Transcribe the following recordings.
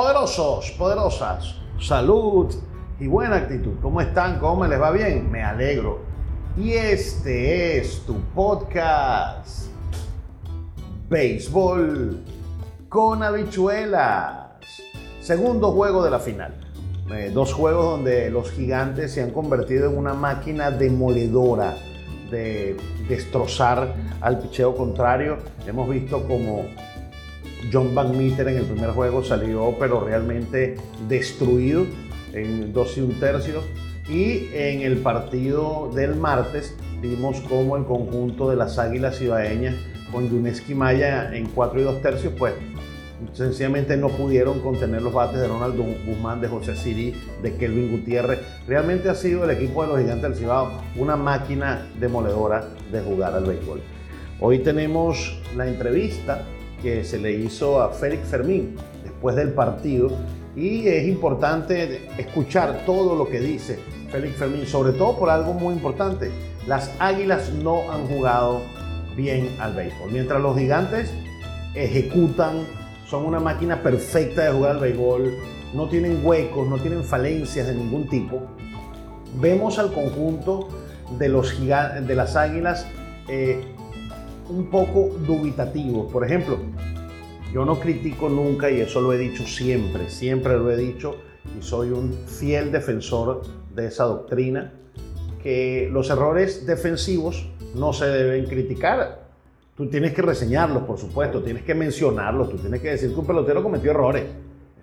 Poderosos, poderosas, salud y buena actitud. ¿Cómo están? ¿Cómo les va bien? Me alegro. Y este es tu podcast. Béisbol con habichuelas. Segundo juego de la final. Eh, dos juegos donde los gigantes se han convertido en una máquina demoledora de destrozar al picheo contrario. Hemos visto como John Van Meter en el primer juego salió pero realmente destruido en dos y un tercio. Y en el partido del martes vimos como el conjunto de las Águilas Ibaeñas con Yuneski Maya en cuatro y dos tercios, pues sencillamente no pudieron contener los bates de Ronald Guzmán, de José Siri, de Kelvin Gutiérrez. Realmente ha sido el equipo de los Gigantes del Cibao una máquina demoledora de jugar al béisbol. Hoy tenemos la entrevista que se le hizo a Félix Fermín después del partido y es importante escuchar todo lo que dice Félix Fermín, sobre todo por algo muy importante. Las Águilas no han jugado bien al béisbol, mientras los Gigantes ejecutan, son una máquina perfecta de jugar al béisbol, no tienen huecos, no tienen falencias de ningún tipo. Vemos al conjunto de, los de las Águilas eh, un poco dubitativo. Por ejemplo, yo no critico nunca, y eso lo he dicho siempre, siempre lo he dicho, y soy un fiel defensor de esa doctrina, que los errores defensivos no se deben criticar. Tú tienes que reseñarlos, por supuesto, tienes que mencionarlos, tú tienes que decir que un pelotero cometió errores.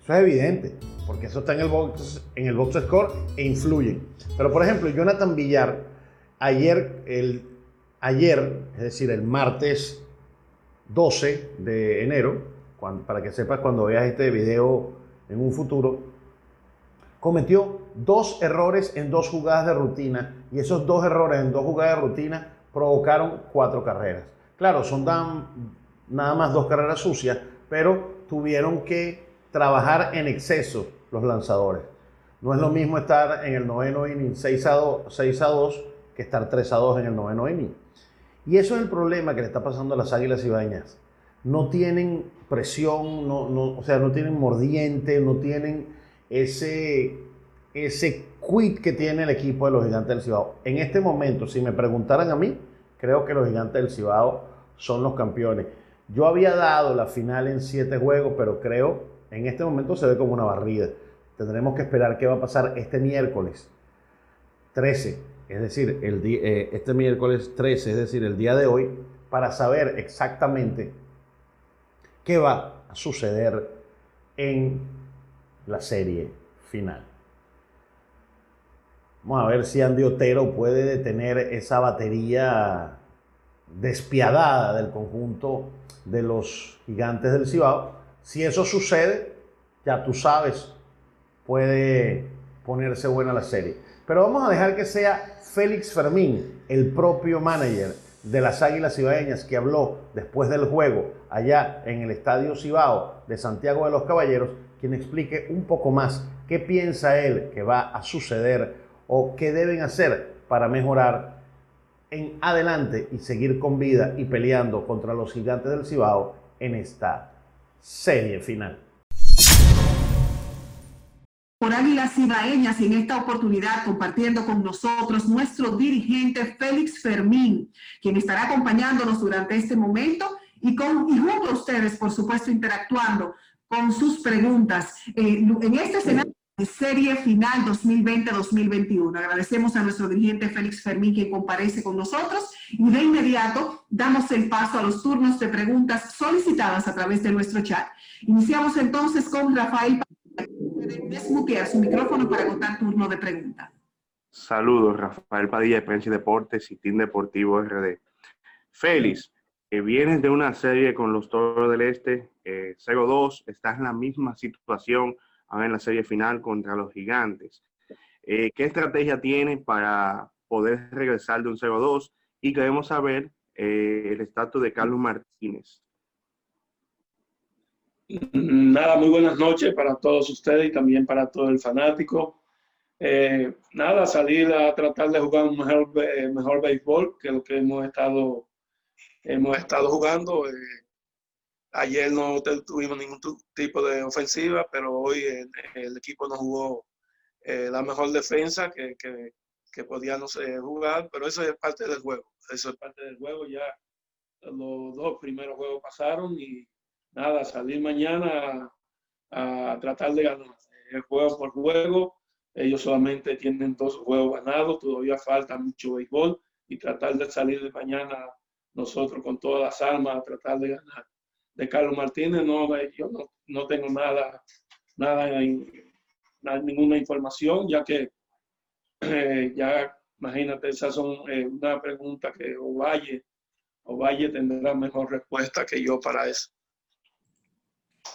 Eso es evidente, porque eso está en el box, en el box score e influye. Pero, por ejemplo, Jonathan Villar, ayer el ayer, es decir, el martes 12 de enero, para que sepas cuando veas este video en un futuro, cometió dos errores en dos jugadas de rutina y esos dos errores en dos jugadas de rutina provocaron cuatro carreras. Claro, son nada más dos carreras sucias, pero tuvieron que trabajar en exceso los lanzadores. No es lo mismo estar en el noveno inning 6 a 2, 6 a 2 que estar 3 a 2 en el noveno inning. Y eso es el problema que le está pasando a las águilas ibañas. No tienen presión, no, o sea, no tienen mordiente, no tienen ese, ese quit que tiene el equipo de los gigantes del Cibao. En este momento, si me preguntaran a mí, creo que los gigantes del Cibao son los campeones. Yo había dado la final en siete juegos, pero creo en este momento se ve como una barrida. Tendremos que esperar qué va a pasar este miércoles 13 es decir, eh, este miércoles 13, es decir, el día de hoy, para saber exactamente qué va a suceder en la serie final. Vamos a ver si Andy Otero puede detener esa batería despiadada del conjunto de los gigantes del Cibao. Si eso sucede, ya tú sabes, puede ponerse buena la serie. Pero vamos a dejar que sea Félix Fermín, el propio manager de las Águilas Cibaeñas, que habló después del juego allá en el Estadio Cibao de Santiago de los Caballeros, quien explique un poco más qué piensa él que va a suceder o qué deben hacer para mejorar en adelante y seguir con vida y peleando contra los gigantes del Cibao en esta serie final por Águilas Ibaeñas y en esta oportunidad compartiendo con nosotros nuestro dirigente Félix Fermín, quien estará acompañándonos durante este momento y, con, y junto a ustedes, por supuesto, interactuando con sus preguntas eh, en este escenario de serie final 2020-2021. Agradecemos a nuestro dirigente Félix Fermín que comparece con nosotros y de inmediato damos el paso a los turnos de preguntas solicitadas a través de nuestro chat. Iniciamos entonces con Rafael desmutear su micrófono para contar turno de pregunta. Saludos, Rafael Padilla de Prensa y Deportes y Team Deportivo RD. Félix, que vienes de una serie con los Toros del Este, eh, 0-2, estás en la misma situación ahora en la serie final contra los Gigantes. Eh, ¿Qué estrategia tienes para poder regresar de un 0-2? Y queremos saber eh, el estatus de Carlos Martínez. Nada, muy buenas noches para todos ustedes y también para todo el fanático. Eh, nada, salir a tratar de jugar un mejor, mejor béisbol que lo que hemos estado, hemos estado jugando. Eh, ayer no tuvimos ningún tipo de ofensiva, pero hoy el, equipo no jugó eh, la mejor defensa que, que, que podíamos jugar, pero eso es parte del juego. Eso es parte del juego. Ya los dos primeros juegos pasaron y nada, salir mañana a, tratar de ganar. El juego por juego, ellos solamente tienen dos juegos ganados, todavía falta mucho béisbol y tratar de salir de mañana nosotros con todas las armas a tratar de ganar. De Carlos Martínez, no, yo no, no tengo nada, nada, ninguna información, ya que eh, ya imagínate, esas son eh, una pregunta que Ovalle, Ovalle tendrá mejor respuesta que yo para eso.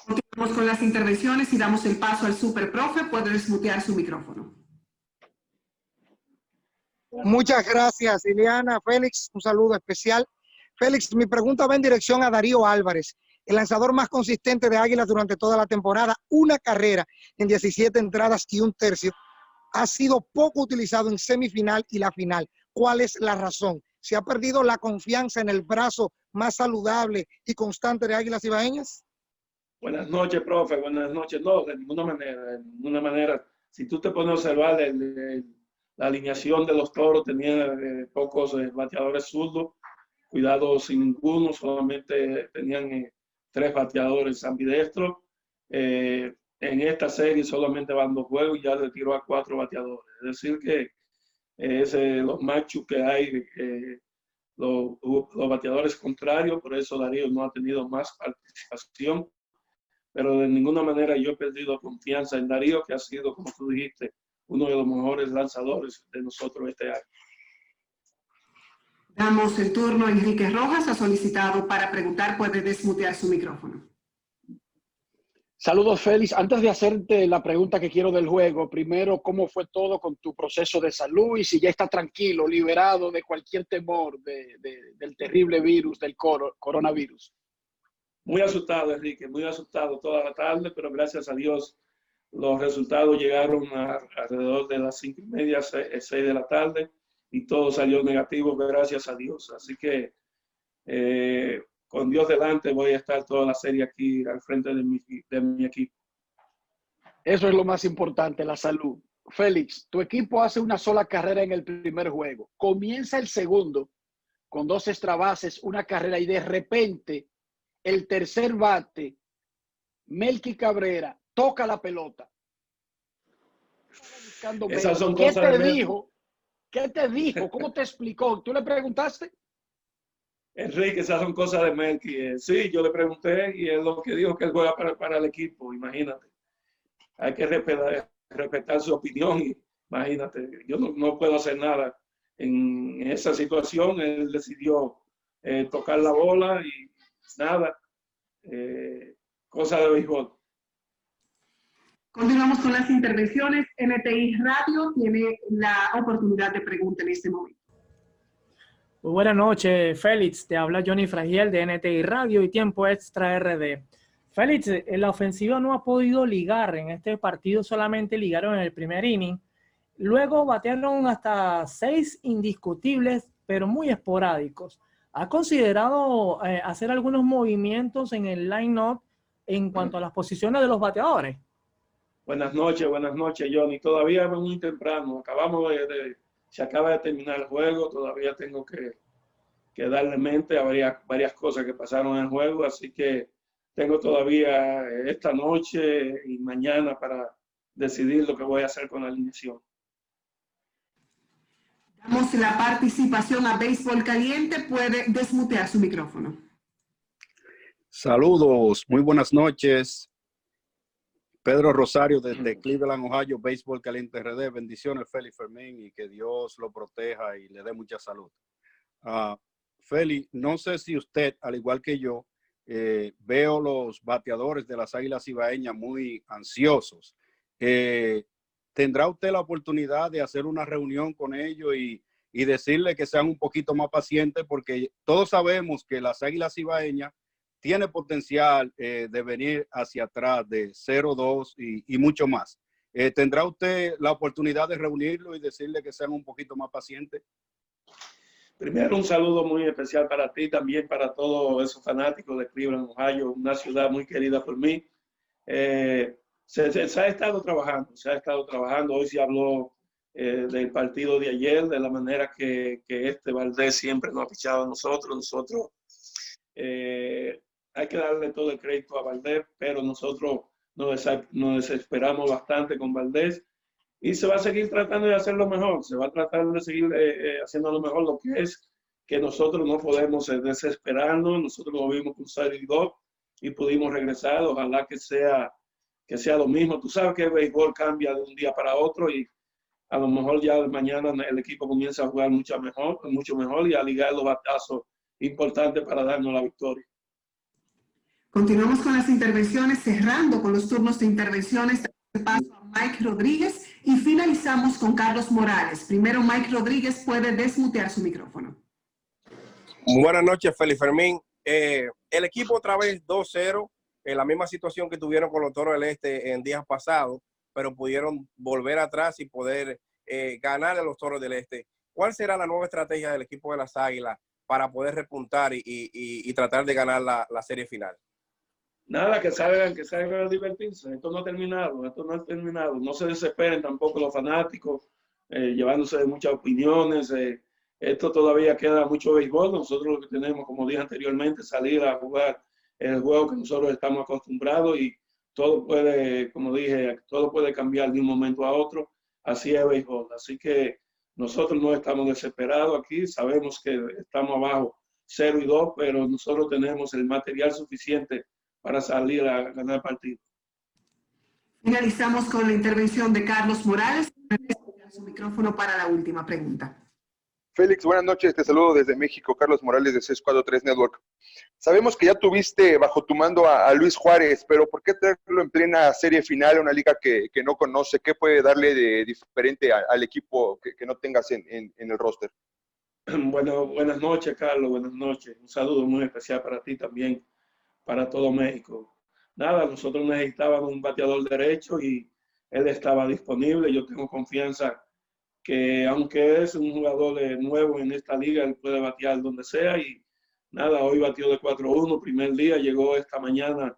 Continuamos con las intervenciones y damos el paso al super profe. Puede desmutear su micrófono. Muchas gracias, Ileana. Félix, un saludo especial. Félix, mi pregunta va en dirección a Darío Álvarez, el lanzador más consistente de Águilas durante toda la temporada. Una carrera en 17 entradas y un tercio. Ha sido poco utilizado en semifinal y la final. ¿Cuál es la razón? ¿Se ha perdido la confianza en el brazo más saludable y constante de Águilas Ibaeñas? Buenas noches, profe. Buenas noches. No, de ninguna manera. De ninguna manera. Si tú te pones a observar la alineación de los toros, tenía eh, pocos eh, bateadores zurdos, cuidado sin ninguno, solamente tenían eh, tres bateadores ambidestros. en esta serie solamente van dos juegos y ya le tiró a cuatro bateadores. Es decir, que es los machos que hay, los bateadores contrarios, por eso Darío no ha tenido más participación pero de ninguna manera yo he perdido confianza en Darío, que ha sido, como tú dijiste, uno de los mejores lanzadores de nosotros este año. Damos el turno a Enrique Rojas, ha solicitado para preguntar, puede desmutear su micrófono. Saludos, Félix. Antes de hacerte la pregunta que quiero del juego, primero, ¿cómo fue todo con tu proceso de salud y si ya está tranquilo, liberado de cualquier temor del terrible virus, del coronavirus? Muy asustado, Enrique, muy asustado toda la tarde, pero gracias a Dios los resultados llegaron alrededor de las cinco y media, seis, de la tarde y todo salió negativo, gracias a Dios. Así que eh, con Dios delante voy a estar toda la serie aquí al frente de mi, de mi equipo. Eso es lo más importante, la salud. Félix, tu equipo hace una sola carrera en el primer juego. Comienza el segundo con dos extra bases, una carrera y de repente el tercer bate, Melky Cabrera, toca la pelota. Esas son ¿Qué te dijo? ¿Qué te dijo? ¿Cómo te explicó? ¿Tú le preguntaste? Enrique, esas son cosas de Melky. Eh, sí, yo le pregunté y es lo que dijo que él juega para, el equipo, imagínate. Hay que respetar, su opinión y imagínate, yo no, puedo hacer nada. En esa situación él decidió eh, tocar la bola y nada, eh, cosa de béisbol. Continuamos con las intervenciones. NTI Radio tiene la oportunidad de pregunta en este momento. Muy buenas noches, Félix. Te habla Johnny Fragiel de NTI Radio y Tiempo Extra RD. Félix, en la ofensiva no ha podido ligar. En este partido solamente ligaron en el primer inning. Luego batearon hasta seis indiscutibles, pero muy esporádicos. ¿Ha considerado eh, hacer algunos movimientos en el line-up en cuanto a las posiciones de los bateadores? Buenas noches, buenas noches, Johnny. Todavía es muy temprano. Acabamos de, se acaba de terminar el juego. Todavía tengo que, que darle mente a varias, varias cosas que pasaron en el juego. Así que tengo todavía esta noche y mañana para decidir lo que voy a hacer con la alineación. Damos la participación a Béisbol Caliente. Puede desmutear su micrófono. Saludos, muy buenas noches. Pedro Rosario desde Cleveland, Ohio, Béisbol Caliente RD. Bendiciones, Félix Fermín, y que Dios lo proteja y le dé mucha salud. Uh, Félix, no sé si usted, al igual que yo, eh, veo los bateadores de las Águilas Ibaeñas muy ansiosos. Eh, ¿tendrá usted la oportunidad de hacer una reunión con ellos y, y decirle que sean un poquito más pacientes? Porque todos sabemos que las Águilas Ibaeñas tiene potencial eh, de venir hacia atrás de 0-2 y, y, mucho más. Eh, ¿Tendrá usted la oportunidad de reunirlo y decirle que sean un poquito más pacientes? Primero, un saludo muy especial para ti, también para todos esos fanáticos de Cleveland, Ohio, una ciudad muy querida por mí. Eh, se, ha estado trabajando, se ha estado trabajando. Hoy se habló eh, del partido de ayer, de la manera que, que, este Valdés siempre nos ha fichado a nosotros. Nosotros eh, hay que darle todo el crédito a Valdés, pero nosotros nos, nos desesperamos bastante con Valdés y se va a seguir tratando de hacerlo mejor, se va a tratar de seguir eh, haciendo lo mejor, lo que es que nosotros no podemos desesperarnos, nosotros lo vimos con y y pudimos regresar, ojalá que sea que sea lo mismo. Tú sabes que el béisbol cambia de un día para otro y a lo mejor ya mañana el equipo comienza a jugar mucho mejor, mucho mejor y a ligar los batazos importantes para darnos la victoria. Continuamos con las intervenciones, cerrando con los turnos de intervenciones. Paso a Mike Rodríguez y finalizamos con Carlos Morales. Primero, Mike Rodríguez puede desmutear su micrófono. Buenas noches, Felipe Fermín. Eh, el equipo otra vez 2-0 en la misma situación que tuvieron con los Toros del Este en días pasados, pero pudieron volver atrás y poder eh, ganar a los Toros del Este. ¿Cuál será la nueva estrategia del equipo de las Águilas para poder repuntar y, tratar de ganar la, serie final? Nada, que salgan, que salgan a divertirse. Esto no ha terminado, esto no ha terminado. No se desesperen tampoco los fanáticos, eh, llevándose de muchas opiniones. Eh, esto todavía queda mucho béisbol. Nosotros lo que tenemos, como dije anteriormente, salir a jugar el juego que nosotros estamos acostumbrados y todo puede, como dije, todo puede cambiar de un momento a otro. Así es béisbol. Así que nosotros no estamos desesperados aquí. Sabemos que estamos abajo 0 y 2, pero nosotros tenemos el material suficiente para salir a ganar partido. Finalizamos con la intervención de Carlos Morales. Su micrófono para la última pregunta. Félix, buenas noches. Te saludo desde México. Carlos Morales de C43 Network. Sabemos que ya tuviste bajo tu mando a, Luis Juárez, pero ¿por qué traerlo en plena serie final a una liga que, no conoce? ¿Qué puede darle de diferente al equipo que, no tengas en, el roster? Bueno, buenas noches, Carlos. Buenas noches. Un saludo muy especial para ti también, para todo México. Nada, nosotros necesitábamos un bateador derecho y él estaba disponible. Yo tengo confianza que aunque es un jugador nuevo en esta liga, él puede batear donde sea y nada, hoy batió de 4-1, primer día, llegó esta mañana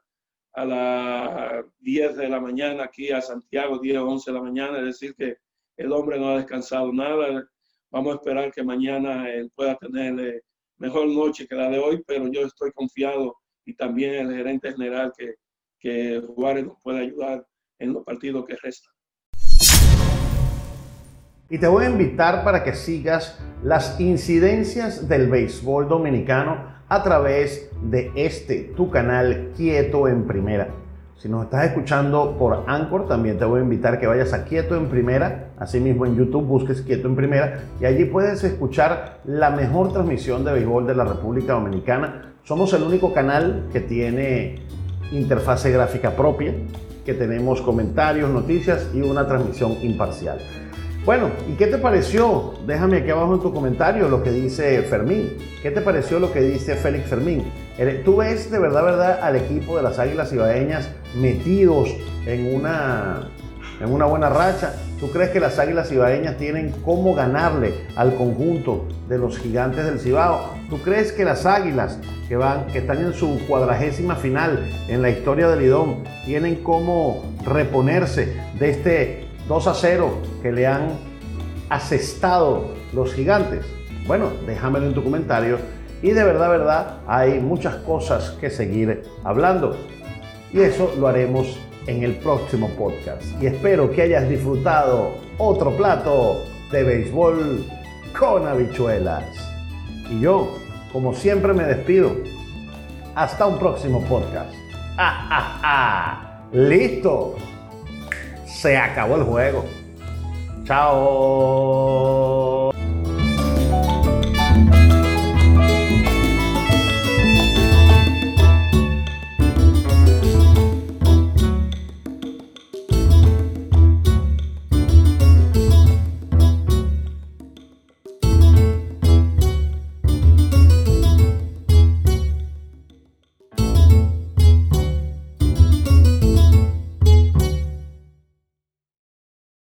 a las 10 de la mañana aquí a Santiago, 10 o 11 de la mañana, es decir que el hombre no ha descansado nada, vamos a esperar que mañana él pueda tener eh, mejor noche que la de hoy, pero yo estoy confiado y también el gerente general que, que Juárez nos puede ayudar en los partidos que restan. Y te voy a invitar para que sigas las incidencias del béisbol dominicano a través de este, tu canal Quieto en Primera. Si nos estás escuchando por Anchor, también te voy a invitar que vayas a Quieto en Primera. Asimismo en YouTube busques Quieto en Primera y allí puedes escuchar la mejor transmisión de béisbol de la República Dominicana. Somos el único canal que tiene interfase gráfica propia, que tenemos comentarios, noticias y una transmisión imparcial. Bueno, ¿y qué te pareció? Déjame aquí abajo en tu comentario lo que dice Fermín. ¿Qué te pareció lo que dice Félix Fermín? ¿Tú ves de verdad, verdad al equipo de las Águilas Ibaeñas metidos en una, en una buena racha? ¿Tú crees que las Águilas Ibaeñas tienen cómo ganarle al conjunto de los gigantes del Cibao? ¿Tú crees que las Águilas que, van, que están en su cuadragésima final en la historia del Lidón tienen cómo reponerse de este 2 a 0 que le han asestado los gigantes? Bueno, déjamelo en tu comentario. Y de verdad, verdad, hay muchas cosas que seguir hablando. Y eso lo haremos en el próximo podcast. Y espero que hayas disfrutado otro plato de béisbol con habichuelas. Y yo, como siempre, me despido. Hasta un próximo podcast. ¡Ah, ah, ah! ¡Listo! Se acabó el juego. Chao.